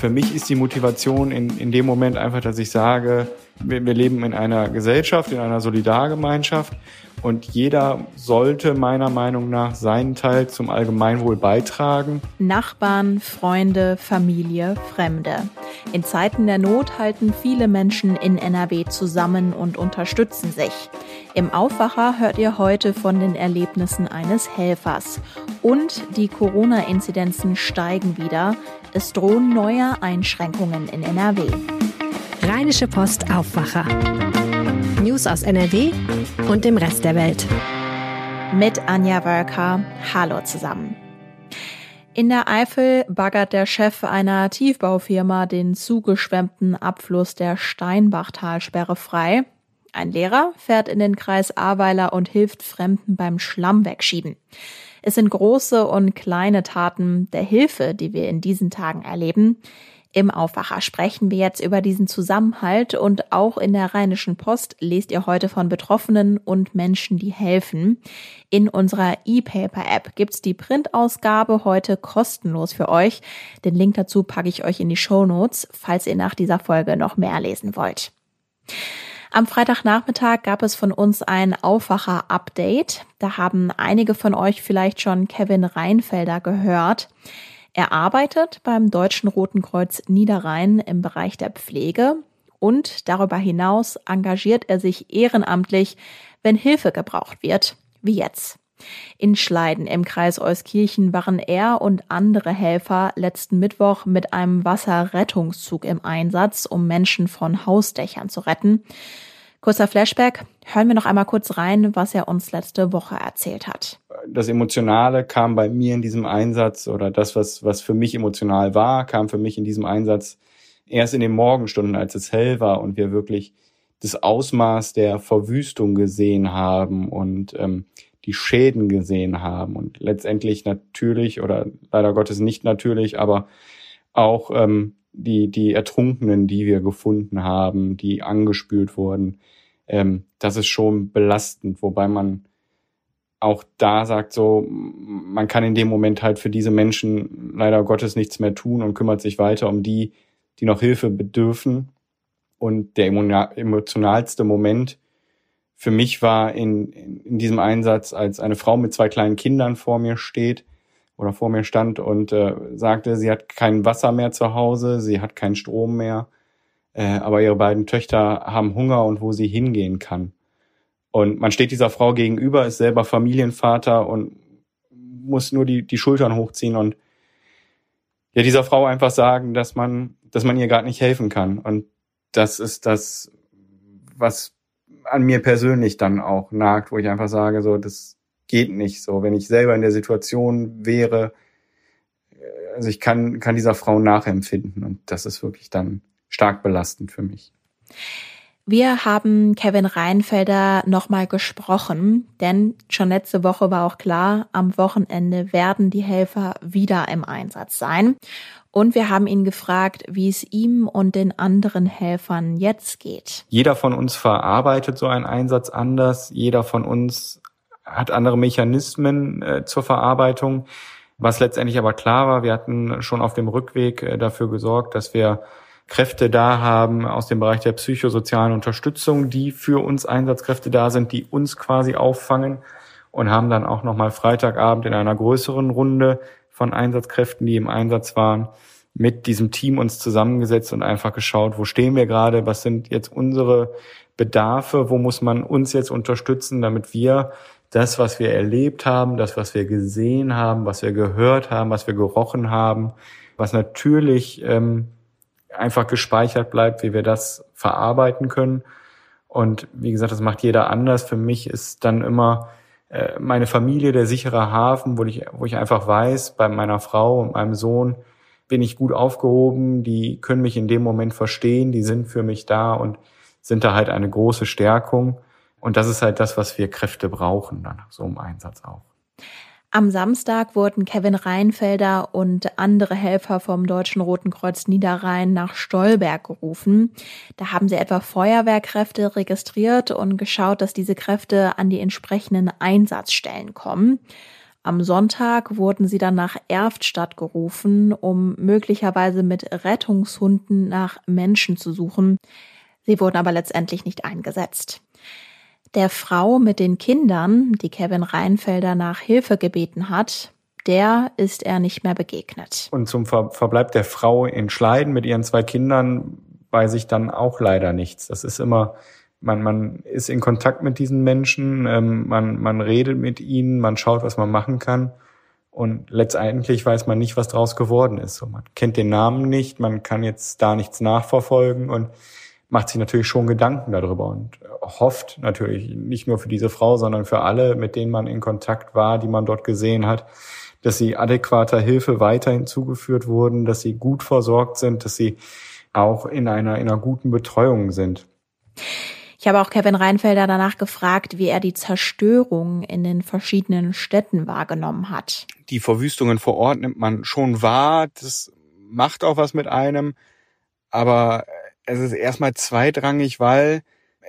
für mich ist die Motivation in, in dem Moment einfach, dass ich sage, wir, wir leben in einer Gesellschaft, in einer Solidargemeinschaft und jeder sollte meiner Meinung nach seinen Teil zum Allgemeinwohl beitragen. Nachbarn, Freunde, Familie, Fremde. In Zeiten der Not halten viele Menschen in NRW zusammen und unterstützen sich. Im Aufwacher hört ihr heute von den Erlebnissen eines Helfers. Und die Corona-Inzidenzen steigen wieder. Es drohen neue Einschränkungen in NRW. Rheinische Post Aufwacher. News aus NRW und dem Rest der Welt. Mit Anja Wölker. Hallo zusammen. In der Eifel baggert der Chef einer Tiefbaufirma den zugeschwemmten Abfluss der Steinbachtalsperre frei. Ein Lehrer fährt in den Kreis Ahrweiler und hilft Fremden beim Schlamm wegschieben. Es sind große und kleine Taten der Hilfe, die wir in diesen Tagen erleben. Im Aufwacher sprechen wir jetzt über diesen Zusammenhalt und auch in der Rheinischen Post lest ihr heute von Betroffenen und Menschen, die helfen. In unserer E-Paper-App gibt's die Printausgabe heute kostenlos für euch. Den Link dazu packe ich euch in die Show Notes, falls ihr nach dieser Folge noch mehr lesen wollt. Am Freitagnachmittag gab es von uns ein Aufwacher-Update. Da haben einige von euch vielleicht schon Kevin Reinfelder gehört. Er arbeitet beim Deutschen Roten Kreuz Niederrhein im Bereich der Pflege und darüber hinaus engagiert er sich ehrenamtlich, wenn Hilfe gebraucht wird, wie jetzt. In Schleiden im Kreis Euskirchen waren er und andere Helfer letzten Mittwoch mit einem Wasserrettungszug im Einsatz, um Menschen von Hausdächern zu retten. Kurzer Flashback. Hören wir noch einmal kurz rein, was er uns letzte Woche erzählt hat. Das Emotionale kam bei mir in diesem Einsatz oder das, was, was für mich emotional war, kam für mich in diesem Einsatz erst in den Morgenstunden, als es hell war und wir wirklich das Ausmaß der Verwüstung gesehen haben und ähm, die Schäden gesehen haben und letztendlich natürlich oder leider Gottes nicht natürlich, aber auch ähm, die, die Ertrunkenen, die wir gefunden haben, die angespült wurden, ähm, das ist schon belastend, wobei man auch da sagt so, man kann in dem Moment halt für diese Menschen leider Gottes nichts mehr tun und kümmert sich weiter um die, die noch Hilfe bedürfen. Und der emotionalste Moment für mich war in, in diesem Einsatz, als eine Frau mit zwei kleinen Kindern vor mir steht oder vor mir stand und äh, sagte, sie hat kein Wasser mehr zu Hause, sie hat keinen Strom mehr äh, aber ihre beiden Töchter haben Hunger und wo sie hingehen kann. Und man steht dieser Frau gegenüber, ist selber Familienvater und muss nur die, die Schultern hochziehen und ja, dieser Frau einfach sagen, dass man, dass man ihr gerade nicht helfen kann. Und das ist das, was an mir persönlich dann auch nagt, wo ich einfach sage, so, das geht nicht so. Wenn ich selber in der Situation wäre, äh, also ich kann, kann dieser Frau nachempfinden und das ist wirklich dann stark belastend für mich. Wir haben Kevin Reinfelder nochmal gesprochen, denn schon letzte Woche war auch klar, am Wochenende werden die Helfer wieder im Einsatz sein. Und wir haben ihn gefragt, wie es ihm und den anderen Helfern jetzt geht. Jeder von uns verarbeitet so einen Einsatz anders. Jeder von uns hat andere Mechanismen äh, zur Verarbeitung. Was letztendlich aber klar war, wir hatten schon auf dem Rückweg äh, dafür gesorgt, dass wir Kräfte da haben aus dem Bereich der psychosozialen Unterstützung, die für uns Einsatzkräfte da sind, die uns quasi auffangen und haben dann auch nochmal Freitagabend in einer größeren Runde von Einsatzkräften, die im Einsatz waren, mit diesem Team uns zusammengesetzt und einfach geschaut, wo stehen wir gerade, was sind jetzt unsere Bedarfe, wo muss man uns jetzt unterstützen, damit wir das, was wir erlebt haben, das, was wir gesehen haben, was wir gehört haben, was wir gerochen haben, was natürlich ähm, einfach gespeichert bleibt, wie wir das verarbeiten können. Und wie gesagt, das macht jeder anders. Für mich ist dann immer äh, meine Familie der sichere Hafen, wo ich, wo ich einfach weiß, bei meiner Frau und meinem Sohn bin ich gut aufgehoben, die können mich in dem Moment verstehen, die sind für mich da und sind da halt eine große Stärkung. Und das ist halt das, was wir Kräfte brauchen, dann so im Einsatz auch. Am Samstag wurden Kevin Reinfelder und andere Helfer vom Deutschen Roten Kreuz Niederrhein nach Stolberg gerufen. Da haben sie etwa Feuerwehrkräfte registriert und geschaut, dass diese Kräfte an die entsprechenden Einsatzstellen kommen. Am Sonntag wurden sie dann nach Erftstadt gerufen, um möglicherweise mit Rettungshunden nach Menschen zu suchen. Sie wurden aber letztendlich nicht eingesetzt. Der Frau mit den Kindern, die Kevin Reinfelder nach Hilfe gebeten hat, der ist er nicht mehr begegnet. Und zum Ver Verbleib der Frau in Schleiden mit ihren zwei Kindern weiß ich dann auch leider nichts. Das ist immer, man, man ist in Kontakt mit diesen Menschen, ähm, man, man redet mit ihnen, man schaut, was man machen kann. Und letztendlich weiß man nicht, was draus geworden ist. So, man kennt den Namen nicht, man kann jetzt da nichts nachverfolgen und macht sich natürlich schon Gedanken darüber und hofft natürlich nicht nur für diese Frau, sondern für alle, mit denen man in Kontakt war, die man dort gesehen hat, dass sie adäquater Hilfe weiterhin zugeführt wurden, dass sie gut versorgt sind, dass sie auch in einer, in einer guten Betreuung sind. Ich habe auch Kevin Reinfelder danach gefragt, wie er die Zerstörung in den verschiedenen Städten wahrgenommen hat. Die Verwüstungen vor Ort nimmt man schon wahr. Das macht auch was mit einem. Aber es ist erstmal zweitrangig, weil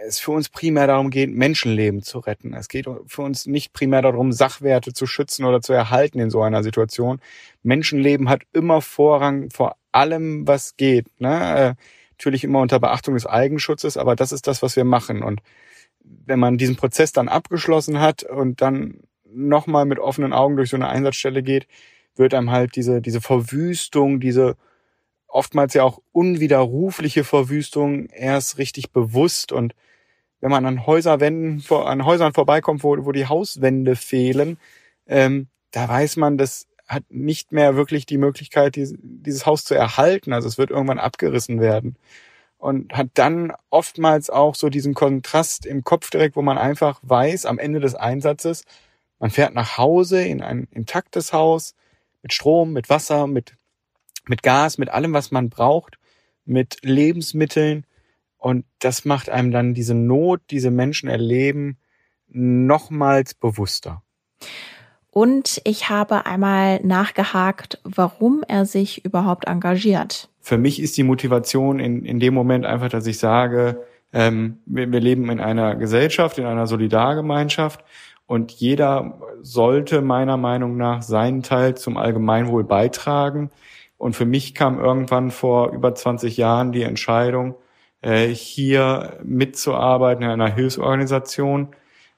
es für uns primär darum geht, Menschenleben zu retten. Es geht für uns nicht primär darum, Sachwerte zu schützen oder zu erhalten in so einer Situation. Menschenleben hat immer Vorrang vor allem, was geht. Ne? Natürlich immer unter Beachtung des Eigenschutzes, aber das ist das, was wir machen. Und wenn man diesen Prozess dann abgeschlossen hat und dann nochmal mit offenen Augen durch so eine Einsatzstelle geht, wird einem halt diese, diese Verwüstung, diese oftmals ja auch unwiderrufliche Verwüstung erst richtig bewusst und wenn man an Häuserwänden, an Häusern vorbeikommt, wo, wo die Hauswände fehlen, ähm, da weiß man, das hat nicht mehr wirklich die Möglichkeit, dieses, dieses Haus zu erhalten. Also es wird irgendwann abgerissen werden. Und hat dann oftmals auch so diesen Kontrast im Kopf direkt, wo man einfach weiß, am Ende des Einsatzes, man fährt nach Hause in ein intaktes Haus mit Strom, mit Wasser, mit, mit Gas, mit allem, was man braucht, mit Lebensmitteln und das macht einem dann diese Not, diese Menschen erleben, nochmals bewusster. Und ich habe einmal nachgehakt, warum er sich überhaupt engagiert. Für mich ist die Motivation in, in dem Moment einfach, dass ich sage, ähm, wir, wir leben in einer Gesellschaft, in einer Solidargemeinschaft und jeder sollte meiner Meinung nach seinen Teil zum Allgemeinwohl beitragen. Und für mich kam irgendwann vor über 20 Jahren die Entscheidung, äh, hier mitzuarbeiten in einer Hilfsorganisation,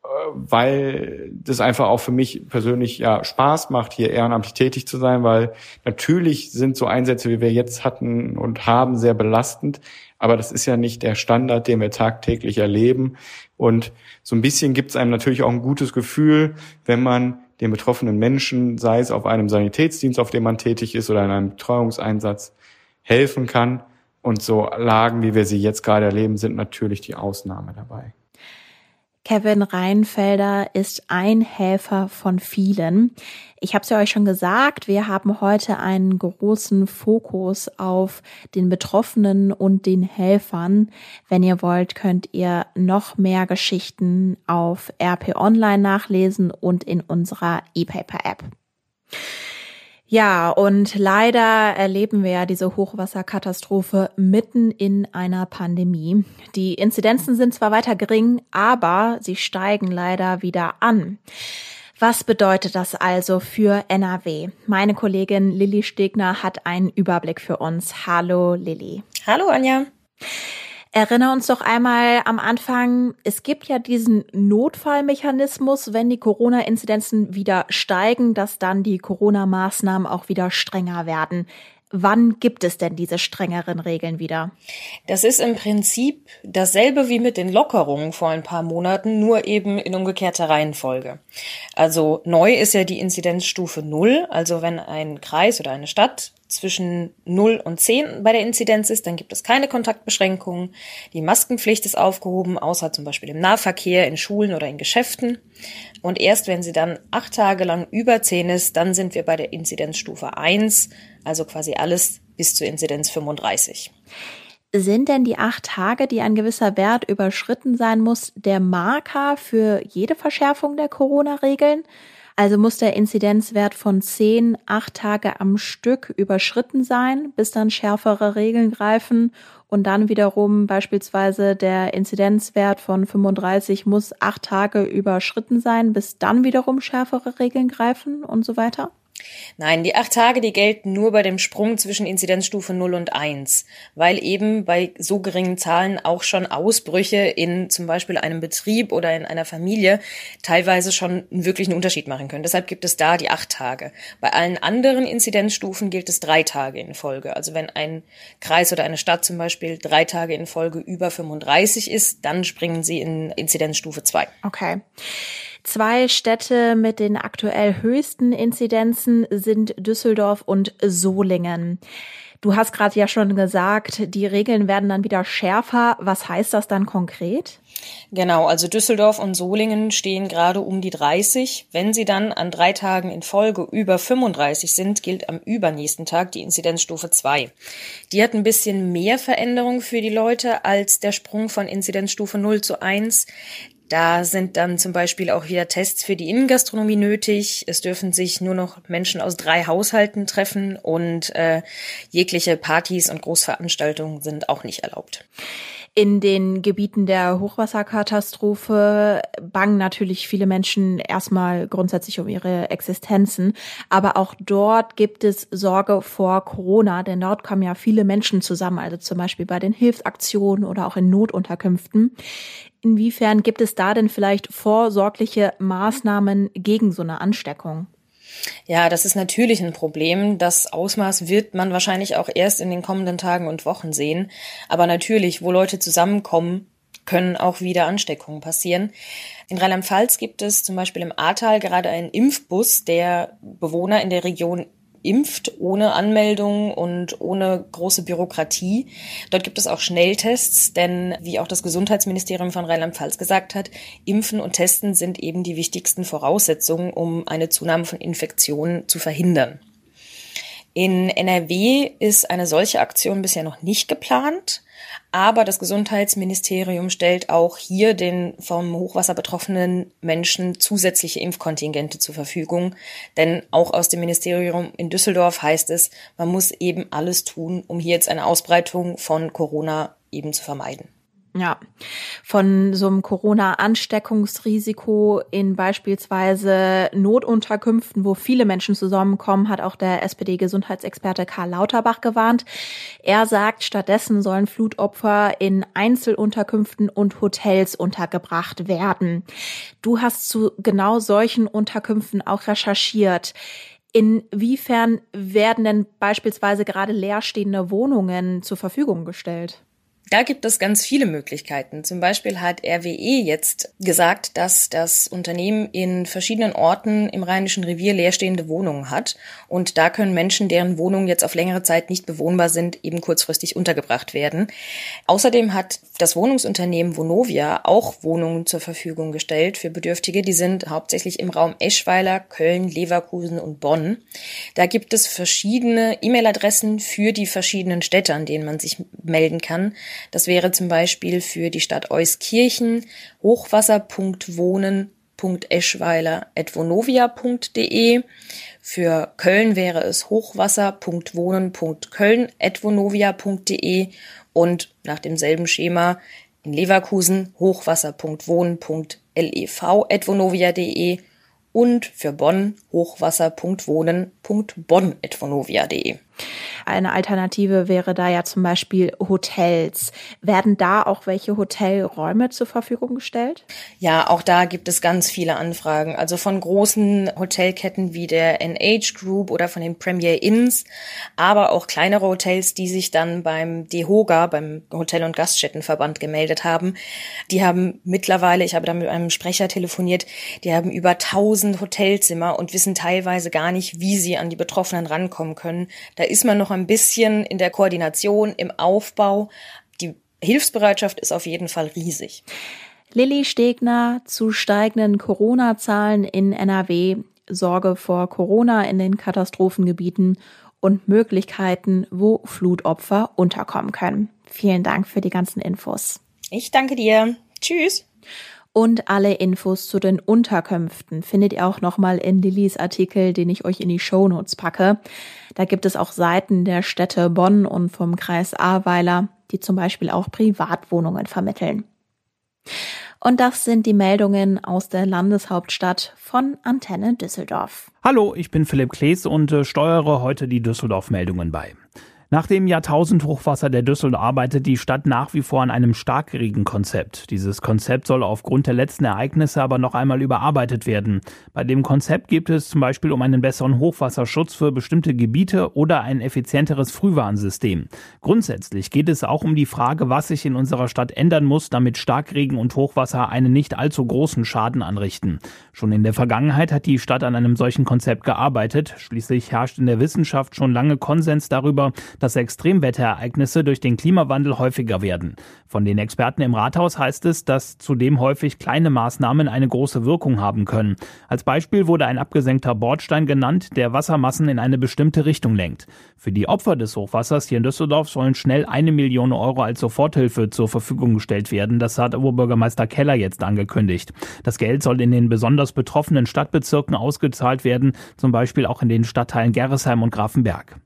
äh, weil das einfach auch für mich persönlich ja Spaß macht, hier ehrenamtlich tätig zu sein, weil natürlich sind so Einsätze, wie wir jetzt hatten und haben, sehr belastend, aber das ist ja nicht der Standard, den wir tagtäglich erleben. Und so ein bisschen gibt es einem natürlich auch ein gutes Gefühl, wenn man den betroffenen Menschen, sei es auf einem Sanitätsdienst, auf dem man tätig ist, oder in einem Betreuungseinsatz, helfen kann. Und so Lagen, wie wir sie jetzt gerade erleben, sind natürlich die Ausnahme dabei. Kevin Reinfelder ist ein Helfer von vielen. Ich habe es ja euch schon gesagt, wir haben heute einen großen Fokus auf den Betroffenen und den Helfern. Wenn ihr wollt, könnt ihr noch mehr Geschichten auf RP Online nachlesen und in unserer E-Paper-App. Ja, und leider erleben wir ja diese Hochwasserkatastrophe mitten in einer Pandemie. Die Inzidenzen sind zwar weiter gering, aber sie steigen leider wieder an. Was bedeutet das also für NRW? Meine Kollegin Lilly Stegner hat einen Überblick für uns. Hallo Lilly. Hallo Anja. Erinner uns doch einmal am Anfang, es gibt ja diesen Notfallmechanismus, wenn die Corona-Inzidenzen wieder steigen, dass dann die Corona-Maßnahmen auch wieder strenger werden. Wann gibt es denn diese strengeren Regeln wieder? Das ist im Prinzip dasselbe wie mit den Lockerungen vor ein paar Monaten, nur eben in umgekehrter Reihenfolge. Also neu ist ja die Inzidenzstufe Null, also wenn ein Kreis oder eine Stadt zwischen 0 und 10 bei der Inzidenz ist, dann gibt es keine Kontaktbeschränkungen. Die Maskenpflicht ist aufgehoben, außer zum Beispiel im Nahverkehr, in Schulen oder in Geschäften. Und erst wenn sie dann acht Tage lang über 10 ist, dann sind wir bei der Inzidenzstufe 1, also quasi alles bis zur Inzidenz 35. Sind denn die acht Tage, die ein gewisser Wert überschritten sein muss, der Marker für jede Verschärfung der Corona-Regeln? Also muss der Inzidenzwert von 10 acht Tage am Stück überschritten sein, bis dann schärfere Regeln greifen und dann wiederum beispielsweise der Inzidenzwert von 35 muss acht Tage überschritten sein, bis dann wiederum schärfere Regeln greifen und so weiter? Nein, die acht Tage, die gelten nur bei dem Sprung zwischen Inzidenzstufe 0 und 1, weil eben bei so geringen Zahlen auch schon Ausbrüche in zum Beispiel einem Betrieb oder in einer Familie teilweise schon wirklich einen Unterschied machen können. Deshalb gibt es da die acht Tage. Bei allen anderen Inzidenzstufen gilt es drei Tage in Folge. Also wenn ein Kreis oder eine Stadt zum Beispiel drei Tage in Folge über 35 ist, dann springen sie in Inzidenzstufe 2. Okay. Zwei Städte mit den aktuell höchsten Inzidenzen sind Düsseldorf und Solingen. Du hast gerade ja schon gesagt, die Regeln werden dann wieder schärfer. Was heißt das dann konkret? Genau, also Düsseldorf und Solingen stehen gerade um die 30. Wenn sie dann an drei Tagen in Folge über 35 sind, gilt am übernächsten Tag die Inzidenzstufe 2. Die hat ein bisschen mehr Veränderung für die Leute als der Sprung von Inzidenzstufe 0 zu 1. Da sind dann zum Beispiel auch wieder Tests für die Innengastronomie nötig. Es dürfen sich nur noch Menschen aus drei Haushalten treffen und äh, jegliche Partys und Großveranstaltungen sind auch nicht erlaubt. In den Gebieten der Hochwasserkatastrophe bangen natürlich viele Menschen erstmal grundsätzlich um ihre Existenzen. Aber auch dort gibt es Sorge vor Corona, denn dort kommen ja viele Menschen zusammen, also zum Beispiel bei den Hilfsaktionen oder auch in Notunterkünften. Inwiefern gibt es da denn vielleicht vorsorgliche Maßnahmen gegen so eine Ansteckung? Ja, das ist natürlich ein Problem. Das Ausmaß wird man wahrscheinlich auch erst in den kommenden Tagen und Wochen sehen. Aber natürlich, wo Leute zusammenkommen, können auch wieder Ansteckungen passieren. In Rheinland-Pfalz gibt es zum Beispiel im Ahrtal gerade einen Impfbus, der Bewohner in der Region impft, ohne Anmeldung und ohne große Bürokratie. Dort gibt es auch Schnelltests, denn wie auch das Gesundheitsministerium von Rheinland-Pfalz gesagt hat, Impfen und Testen sind eben die wichtigsten Voraussetzungen, um eine Zunahme von Infektionen zu verhindern. In NRW ist eine solche Aktion bisher noch nicht geplant. Aber das Gesundheitsministerium stellt auch hier den vom Hochwasser betroffenen Menschen zusätzliche Impfkontingente zur Verfügung. Denn auch aus dem Ministerium in Düsseldorf heißt es, man muss eben alles tun, um hier jetzt eine Ausbreitung von Corona eben zu vermeiden. Ja, von so einem Corona-Ansteckungsrisiko in beispielsweise Notunterkünften, wo viele Menschen zusammenkommen, hat auch der SPD-Gesundheitsexperte Karl Lauterbach gewarnt. Er sagt, stattdessen sollen Flutopfer in Einzelunterkünften und Hotels untergebracht werden. Du hast zu genau solchen Unterkünften auch recherchiert. Inwiefern werden denn beispielsweise gerade leerstehende Wohnungen zur Verfügung gestellt? Da gibt es ganz viele Möglichkeiten. Zum Beispiel hat RWE jetzt gesagt, dass das Unternehmen in verschiedenen Orten im Rheinischen Revier leerstehende Wohnungen hat. Und da können Menschen, deren Wohnungen jetzt auf längere Zeit nicht bewohnbar sind, eben kurzfristig untergebracht werden. Außerdem hat das Wohnungsunternehmen Vonovia auch Wohnungen zur Verfügung gestellt für Bedürftige. Die sind hauptsächlich im Raum Eschweiler, Köln, Leverkusen und Bonn. Da gibt es verschiedene E-Mail-Adressen für die verschiedenen Städte, an denen man sich melden kann. Das wäre zum Beispiel für die Stadt Euskirchen hochwasser.wohnen.eschweiler.vonovia.de. Für Köln wäre es hochwasser.wohnen.köln.vonovia.de und nach demselben Schema in Leverkusen hochwasser.wohnen.lev.vonovia.de und für Bonn hochwasser.wohnen.bonn.vonovia.de. Eine Alternative wäre da ja zum Beispiel Hotels. Werden da auch welche Hotelräume zur Verfügung gestellt? Ja, auch da gibt es ganz viele Anfragen. Also von großen Hotelketten wie der NH Group oder von den Premier Inns, aber auch kleinere Hotels, die sich dann beim DEHOGA, beim Hotel- und Gaststättenverband gemeldet haben. Die haben mittlerweile, ich habe da mit einem Sprecher telefoniert, die haben über 1000 Hotelzimmer und wissen teilweise gar nicht, wie sie an die Betroffenen rankommen können. Da ist man noch ein bisschen in der Koordination, im Aufbau. Die Hilfsbereitschaft ist auf jeden Fall riesig. Lilly Stegner zu steigenden Corona-Zahlen in NRW, Sorge vor Corona in den Katastrophengebieten und Möglichkeiten, wo Flutopfer unterkommen können. Vielen Dank für die ganzen Infos. Ich danke dir. Tschüss. Und alle Infos zu den Unterkünften findet ihr auch nochmal in Lillys Artikel, den ich euch in die Shownotes packe. Da gibt es auch Seiten der Städte Bonn und vom Kreis Ahrweiler, die zum Beispiel auch Privatwohnungen vermitteln. Und das sind die Meldungen aus der Landeshauptstadt von Antenne Düsseldorf. Hallo, ich bin Philipp Klees und äh, steuere heute die Düsseldorf-Meldungen bei. Nach dem Jahrtausendhochwasser der Düssel arbeitet die Stadt nach wie vor an einem Starkregenkonzept. Dieses Konzept soll aufgrund der letzten Ereignisse aber noch einmal überarbeitet werden. Bei dem Konzept geht es zum Beispiel um einen besseren Hochwasserschutz für bestimmte Gebiete oder ein effizienteres Frühwarnsystem. Grundsätzlich geht es auch um die Frage, was sich in unserer Stadt ändern muss, damit Starkregen und Hochwasser einen nicht allzu großen Schaden anrichten. Schon in der Vergangenheit hat die Stadt an einem solchen Konzept gearbeitet. Schließlich herrscht in der Wissenschaft schon lange Konsens darüber, dass Extremwetterereignisse durch den Klimawandel häufiger werden. Von den Experten im Rathaus heißt es, dass zudem häufig kleine Maßnahmen eine große Wirkung haben können. Als Beispiel wurde ein abgesenkter Bordstein genannt, der Wassermassen in eine bestimmte Richtung lenkt. Für die Opfer des Hochwassers hier in Düsseldorf sollen schnell eine Million Euro als Soforthilfe zur Verfügung gestellt werden. Das hat Oberbürgermeister Keller jetzt angekündigt. Das Geld soll in den besonders betroffenen Stadtbezirken ausgezahlt werden, zum Beispiel auch in den Stadtteilen Gerresheim und Grafenberg.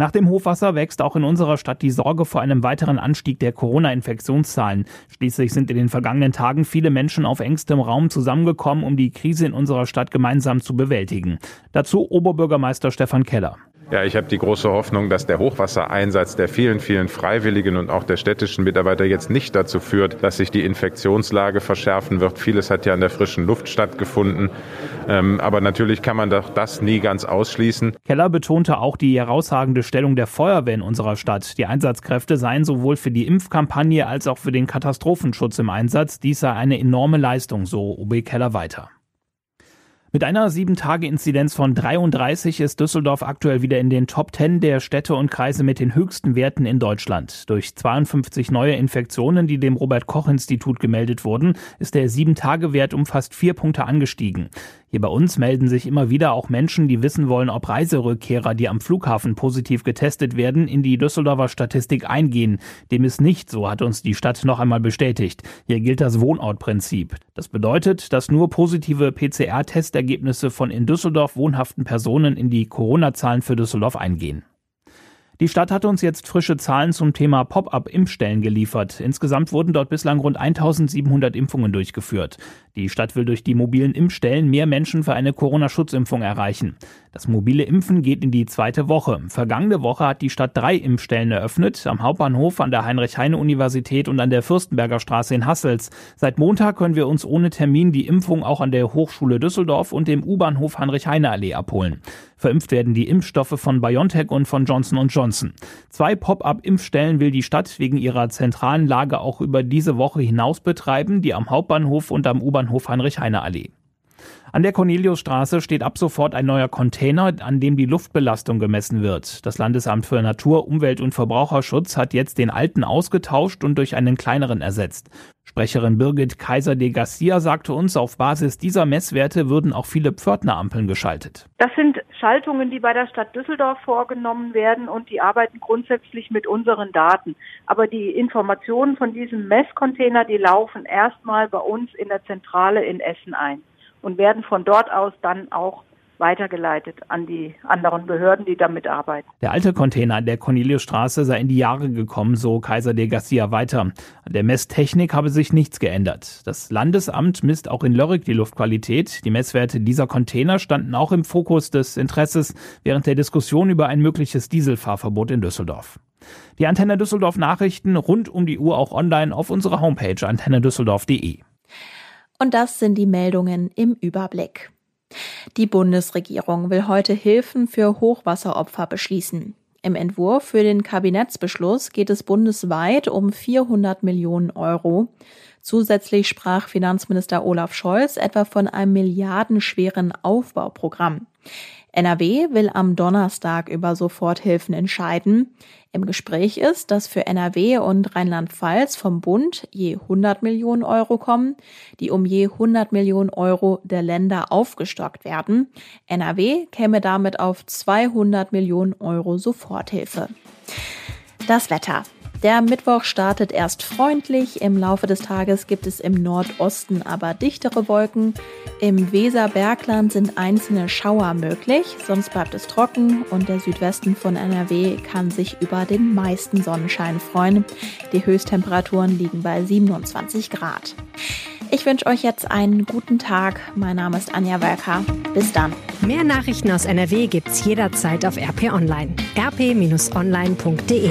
Nach dem Hochwasser wächst auch in unserer Stadt die Sorge vor einem weiteren Anstieg der Corona-Infektionszahlen. Schließlich sind in den vergangenen Tagen viele Menschen auf engstem Raum zusammengekommen, um die Krise in unserer Stadt gemeinsam zu bewältigen. Dazu Oberbürgermeister Stefan Keller. Ja, ich habe die große Hoffnung, dass der Hochwassereinsatz der vielen, vielen Freiwilligen und auch der städtischen Mitarbeiter jetzt nicht dazu führt, dass sich die Infektionslage verschärfen wird. Vieles hat ja in der frischen Luft stattgefunden. Ähm, aber natürlich kann man doch das nie ganz ausschließen. Keller betonte auch die herausragende Stellung der Feuerwehr in unserer Stadt. Die Einsatzkräfte seien sowohl für die Impfkampagne als auch für den Katastrophenschutz im Einsatz. Dies sei eine enorme Leistung, so OB Keller weiter. Mit einer 7-Tage-Inzidenz von 33 ist Düsseldorf aktuell wieder in den Top 10 der Städte und Kreise mit den höchsten Werten in Deutschland. Durch 52 neue Infektionen, die dem Robert-Koch-Institut gemeldet wurden, ist der 7-Tage-Wert um fast vier Punkte angestiegen. Hier bei uns melden sich immer wieder auch Menschen, die wissen wollen, ob Reiserückkehrer, die am Flughafen positiv getestet werden, in die Düsseldorfer Statistik eingehen. Dem ist nicht, so hat uns die Stadt noch einmal bestätigt. Hier gilt das Wohnortprinzip. Das bedeutet, dass nur positive PCR-Testergebnisse von in Düsseldorf wohnhaften Personen in die Corona-Zahlen für Düsseldorf eingehen. Die Stadt hat uns jetzt frische Zahlen zum Thema Pop-up-Impfstellen geliefert. Insgesamt wurden dort bislang rund 1700 Impfungen durchgeführt. Die Stadt will durch die mobilen Impfstellen mehr Menschen für eine Corona-Schutzimpfung erreichen. Das mobile Impfen geht in die zweite Woche. Vergangene Woche hat die Stadt drei Impfstellen eröffnet, am Hauptbahnhof, an der Heinrich-Heine-Universität und an der Fürstenberger Straße in Hassels. Seit Montag können wir uns ohne Termin die Impfung auch an der Hochschule Düsseldorf und dem U-Bahnhof Heinrich-Heine-Allee abholen. Verimpft werden die Impfstoffe von BioNTech und von Johnson Johnson. Zwei Pop-up-Impfstellen will die Stadt wegen ihrer zentralen Lage auch über diese Woche hinaus betreiben, die am Hauptbahnhof und am U-Bahnhof U-Bahnhof Heinrich-Heine-Allee. An der Corneliusstraße steht ab sofort ein neuer Container, an dem die Luftbelastung gemessen wird. Das Landesamt für Natur, Umwelt und Verbraucherschutz hat jetzt den alten ausgetauscht und durch einen kleineren ersetzt. Sprecherin Birgit Kaiser de Garcia sagte uns, auf Basis dieser Messwerte würden auch viele Pförtnerampeln geschaltet. Das sind Schaltungen, die bei der Stadt Düsseldorf vorgenommen werden und die arbeiten grundsätzlich mit unseren Daten. Aber die Informationen von diesem Messcontainer, die laufen erstmal bei uns in der Zentrale in Essen ein und werden von dort aus dann auch weitergeleitet an die anderen Behörden, die damit arbeiten. Der alte Container an der Corneliusstraße sei in die Jahre gekommen, so Kaiser de Garcia weiter. An der Messtechnik habe sich nichts geändert. Das Landesamt misst auch in Lörrick die Luftqualität. Die Messwerte dieser Container standen auch im Fokus des Interesses während der Diskussion über ein mögliches Dieselfahrverbot in Düsseldorf. Die Antenne Düsseldorf Nachrichten rund um die Uhr auch online auf unserer Homepage antennedüsseldorf.de. Und das sind die Meldungen im Überblick. Die Bundesregierung will heute Hilfen für Hochwasseropfer beschließen. Im Entwurf für den Kabinettsbeschluss geht es bundesweit um 400 Millionen Euro. Zusätzlich sprach Finanzminister Olaf Scholz etwa von einem milliardenschweren Aufbauprogramm. NRW will am Donnerstag über Soforthilfen entscheiden. Im Gespräch ist, dass für NRW und Rheinland-Pfalz vom Bund je 100 Millionen Euro kommen, die um je 100 Millionen Euro der Länder aufgestockt werden. NRW käme damit auf 200 Millionen Euro Soforthilfe. Das Wetter. Der Mittwoch startet erst freundlich. Im Laufe des Tages gibt es im Nordosten aber dichtere Wolken. Im Weserbergland sind einzelne Schauer möglich, sonst bleibt es trocken und der Südwesten von NRW kann sich über den meisten Sonnenschein freuen. Die Höchsttemperaturen liegen bei 27 Grad. Ich wünsche euch jetzt einen guten Tag. Mein Name ist Anja Welker. Bis dann. Mehr Nachrichten aus NRW gibt's jederzeit auf RP Online. rp-online.de